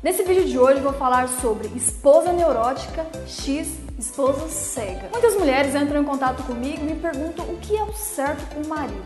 Nesse vídeo de hoje vou falar sobre esposa neurótica x esposa cega. Muitas mulheres entram em contato comigo e me perguntam o que é o certo com o marido.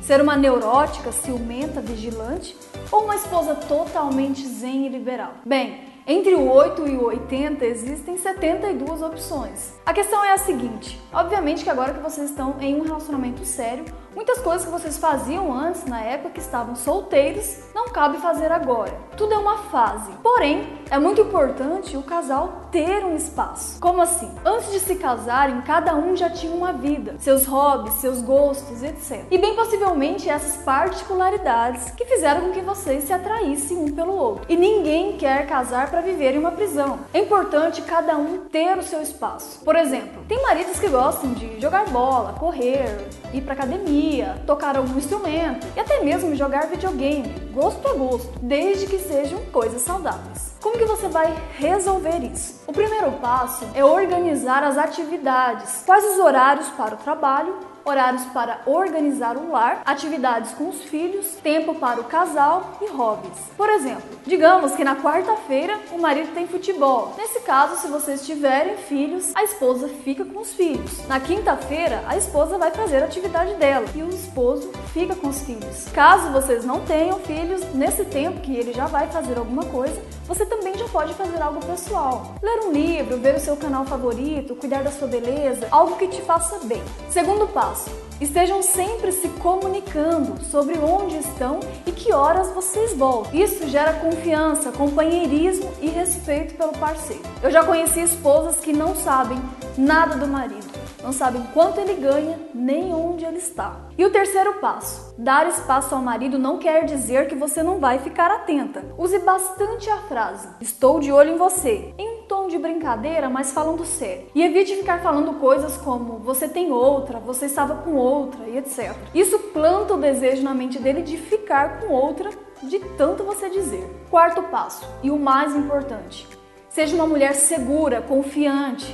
Ser uma neurótica, ciumenta, vigilante ou uma esposa totalmente zen e liberal? Bem, entre o 8 e o 80 existem 72 opções. A questão é a seguinte: obviamente que agora que vocês estão em um relacionamento sério, muitas coisas que vocês faziam antes, na época que estavam solteiros, não cabe fazer agora. Tudo é uma fase. Porém, é muito importante o casal ter um espaço. Como assim? Antes de se casarem, cada um já tinha uma vida, seus hobbies, seus gostos, etc. E bem possivelmente essas particularidades que fizeram com que vocês se atraíssem um pelo outro. E ninguém quer casar para viver em uma prisão. É importante cada um ter o seu espaço. Por exemplo, tem maridos que gostam de jogar bola, correr, ir para academia, tocar algum instrumento e até mesmo jogar videogame. Gosto a gosto, desde que sejam coisas saudáveis. Como que você vai resolver isso? O primeiro passo é organizar as atividades. Quais os horários para o trabalho horários para organizar o lar, atividades com os filhos, tempo para o casal e hobbies. Por exemplo, digamos que na quarta-feira o marido tem futebol. Nesse caso, se vocês tiverem filhos, a esposa fica com os filhos. Na quinta-feira, a esposa vai fazer a atividade dela e o esposo fica com os filhos. Caso vocês não tenham filhos, nesse tempo que ele já vai fazer alguma coisa, você também já pode fazer algo pessoal. Ler um livro, ver o seu canal favorito, cuidar da sua beleza, algo que te faça bem. Segundo passo. Estejam sempre se comunicando sobre onde estão e que horas vocês voltam. Isso gera confiança, companheirismo e respeito pelo parceiro. Eu já conheci esposas que não sabem nada do marido, não sabem quanto ele ganha nem onde ele está. E o terceiro passo: dar espaço ao marido não quer dizer que você não vai ficar atenta. Use bastante a frase: Estou de olho em você. Em tom de brincadeira, mas falando sério. E evite ficar falando coisas como você tem outra, você estava com outra e etc. Isso planta o desejo na mente dele de ficar com outra de tanto você dizer. Quarto passo, e o mais importante: seja uma mulher segura, confiante,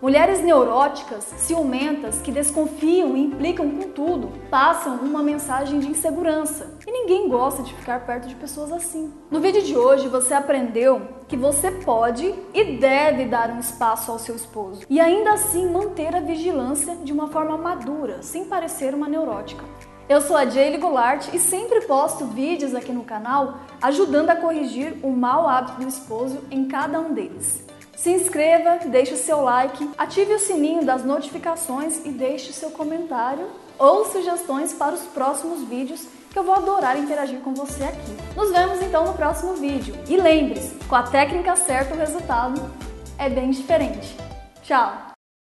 Mulheres neuróticas, ciumentas, que desconfiam e implicam com tudo, passam uma mensagem de insegurança. E ninguém gosta de ficar perto de pessoas assim. No vídeo de hoje você aprendeu que você pode e deve dar um espaço ao seu esposo e ainda assim manter a vigilância de uma forma madura, sem parecer uma neurótica. Eu sou a Jaylee Goulart e sempre posto vídeos aqui no canal ajudando a corrigir o mau hábito do esposo em cada um deles. Se inscreva, deixe o seu like, ative o sininho das notificações e deixe seu comentário ou sugestões para os próximos vídeos que eu vou adorar interagir com você aqui. Nos vemos então no próximo vídeo. E lembre-se, com a técnica certa o resultado é bem diferente. Tchau!